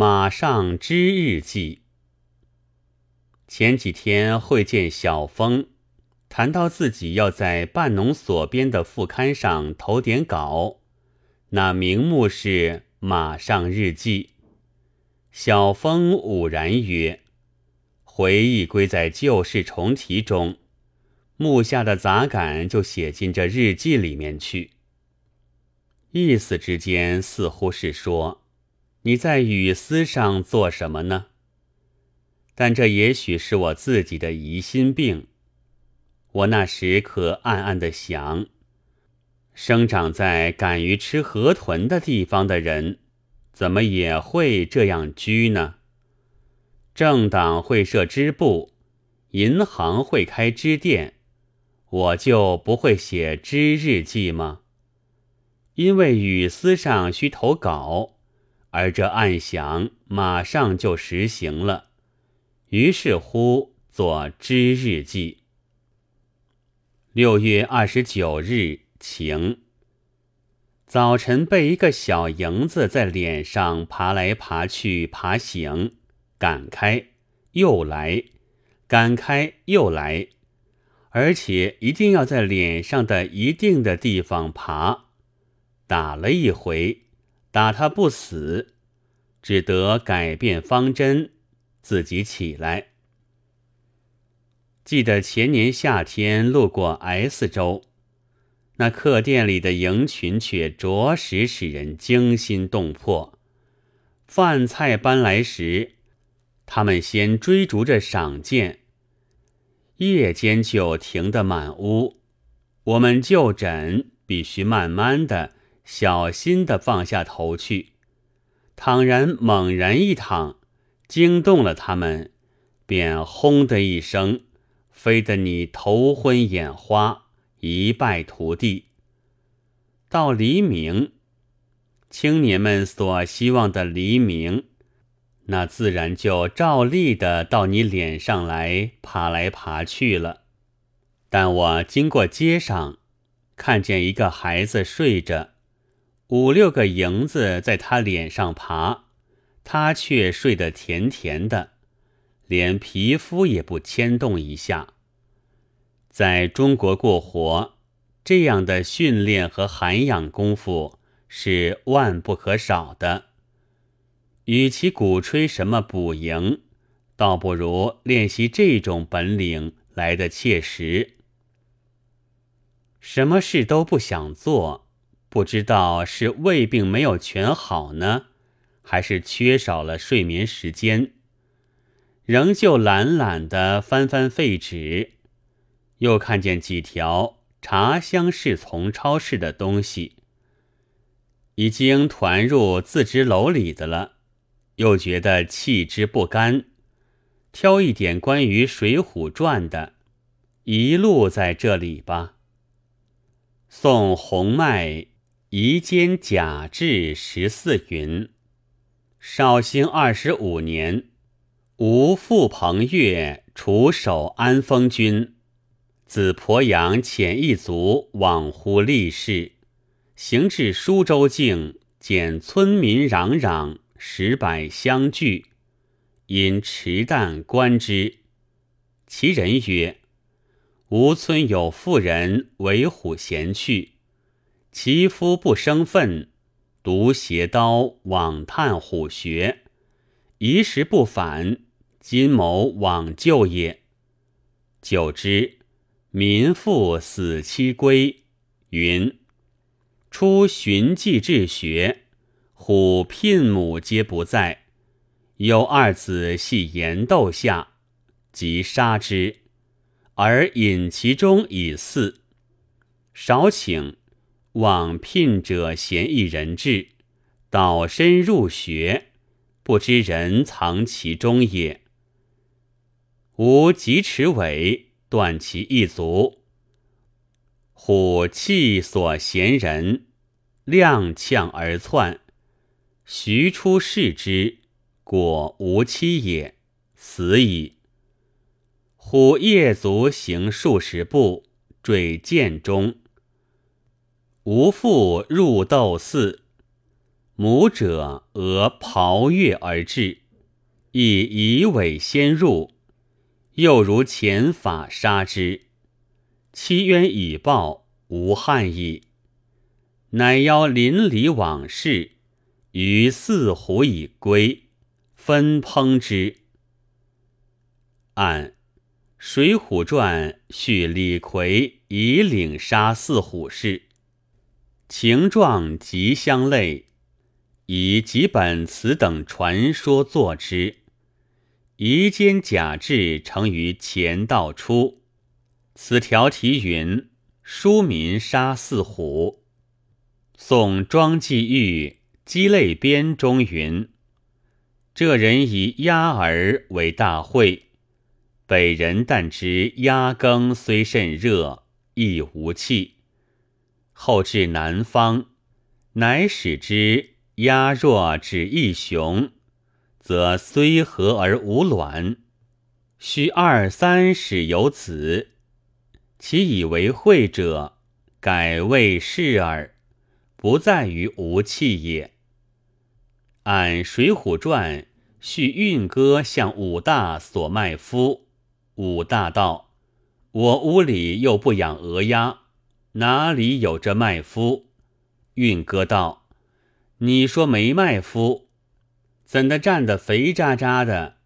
马上之日记。前几天会见小峰，谈到自己要在半农所编的副刊上投点稿，那名目是《马上日记》。小峰兀然曰：“回忆归在旧事重提中，目下的杂感就写进这日记里面去。”意思之间似乎是说。你在雨丝上做什么呢？但这也许是我自己的疑心病。我那时可暗暗的想：生长在敢于吃河豚的地方的人，怎么也会这样居呢？政党会设支部，银行会开支店，我就不会写支日记吗？因为雨丝上需投稿。而这暗想马上就实行了，于是乎作知日记。六月二十九日晴。早晨被一个小蝇子在脸上爬来爬去，爬醒，赶开又来，赶开又来，而且一定要在脸上的一定的地方爬，打了一回。打他不死，只得改变方针，自己起来。记得前年夏天路过 S 州，那客店里的营群却着实使人惊心动魄。饭菜搬来时，他们先追逐着赏见，夜间就停得满屋。我们就诊必须慢慢的。小心的放下头去，倘然猛然一躺，惊动了他们，便轰的一声，飞得你头昏眼花，一败涂地。到黎明，青年们所希望的黎明，那自然就照例的到你脸上来爬来爬去了。但我经过街上，看见一个孩子睡着。五六个蝇子在他脸上爬，他却睡得甜甜的，连皮肤也不牵动一下。在中国过活，这样的训练和涵养功夫是万不可少的。与其鼓吹什么补营，倒不如练习这种本领来得切实。什么事都不想做。不知道是胃病没有全好呢，还是缺少了睡眠时间，仍旧懒懒的翻翻废纸，又看见几条茶香是从超市的东西，已经团入自知楼里的了，又觉得弃之不甘，挑一点关于《水浒传》的，一路在这里吧。送红麦。夷坚甲至十四云，绍兴二十五年，吴复彭越除守安丰军，子鄱阳遣一卒往乎立事，行至舒州境，见村民攘攘，十百相聚，因持弹观之，其人曰：“吾村有妇人为虎衔去。”其夫不生愤，独携刀往探虎穴，一时不返，今谋往救也。久之，民妇死期归，云：出寻迹至穴，虎聘母皆不在，有二子系岩豆下，即杀之，而引其中以祀。少请。往聘者嫌一人至，倒身入穴，不知人藏其中也。吾及持尾断其一足，虎气所嫌人，踉跄而窜，徐出视之，果无妻也，死矣。虎夜足行数十步，坠涧中。吾父入斗寺，母者俄刨月而至，亦以尾先入，又如前法杀之。其冤已报，无憾矣。乃邀邻里往事，于四虎以归，分烹之。按《水浒传》叙李逵以岭杀四虎事，情状极相类，以几本词等传说作之。夷间假志成于前道初。此条题云：“书民杀四虎。”宋庄季玉《鸡肋编》中云：“这人以鸭儿为大会。”北人但知鸭羹虽甚热，亦无气。后至南方，乃使之鸭若只一雄，则虽和而无卵，须二三始有子。其以为会者，改谓是耳，不在于无气也。按《水浒传》叙运哥向武大所卖夫。武大道：“我屋里又不养鹅鸭，哪里有这卖夫？”运哥道：“你说没卖夫，怎的站得肥渣渣的？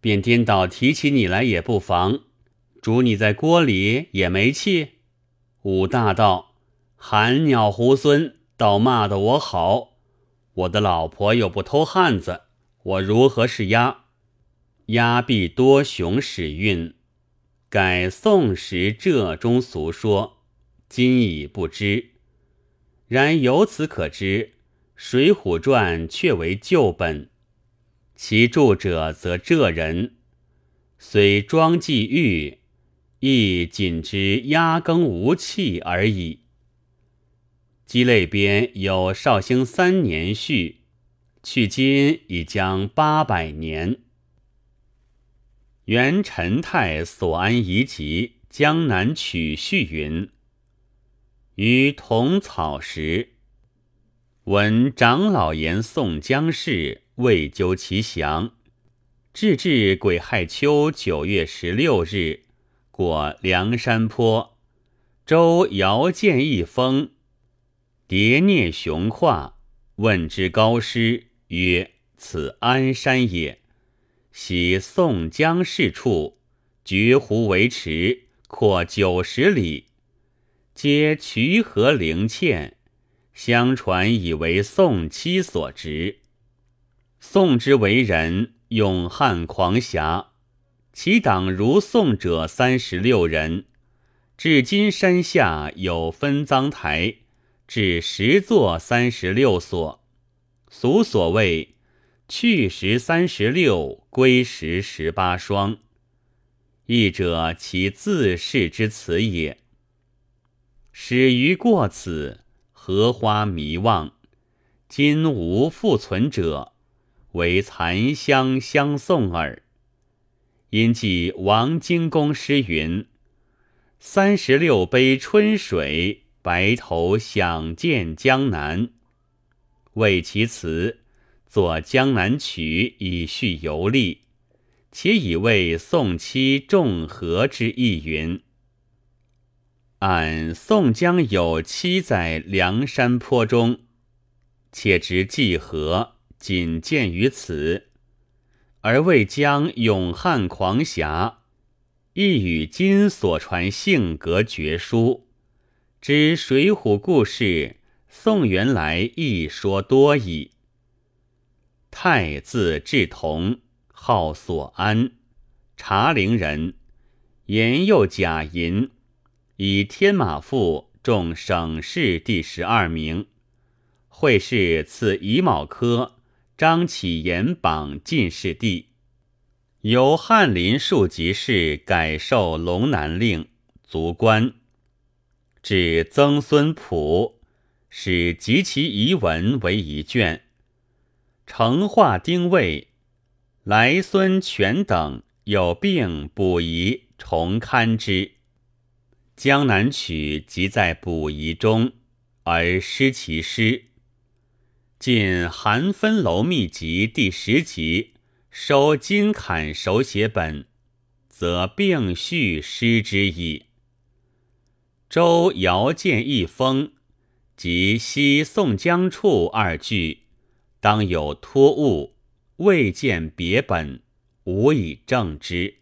便颠倒提起你来也不妨。煮你在锅里也没气。”武大道：“寒鸟猢狲，倒骂得我好。我的老婆又不偷汉子，我如何是鸭？”压必多雄使运，改宋时浙中俗说，今已不知。然由此可知，《水浒传》确为旧本，其著者则浙人，虽庄季玉，亦仅知压羹无气而已。鸡肋边有绍兴三年序，去今已将八百年。元陈泰所安遗集江南曲序云：于同草时，闻长老言宋江氏未究其详，至至癸亥秋九月十六日，过梁山坡，周遥见一峰，叠蹑雄跨，问之高师，曰：“此安山也。”喜宋江氏处，绝湖为池，阔九十里，皆渠河灵嵌，相传以为宋妻所植。宋之为人勇悍狂侠，其党如宋者三十六人。至今山下有分赃台，至十座三十六所，俗所谓。去时三十六，归时十八双。亦者其自是之词也。始于过此，荷花迷望，今无复存者，唯残香相送耳。因记王荆公诗云：“三十六杯春水，白头想见江南。”为其词。作《江南曲》以叙游历，且以为宋期众和之意云。俺宋江有妻在梁山坡中，且知济河，仅见于此，而未将勇悍狂侠，亦与今所传性格绝书。之《水浒》故事，宋元来一说多矣。太字志同，号所安，茶陵人，言又贾银，以天马赋中省试第十二名。会试赐乙卯科张启言榜进士第。由翰林庶吉士改授龙南令，卒官。至曾孙溥，使集其遗文为一卷。成化丁未，来孙权等有病补遗，重刊之。《江南曲》即在补遗中，而失其诗。晋韩分楼秘籍第十集，收金坎手写本，则并序失之矣。周尧见一封，及西宋江处二句，当有托物，未见别本，无以证之。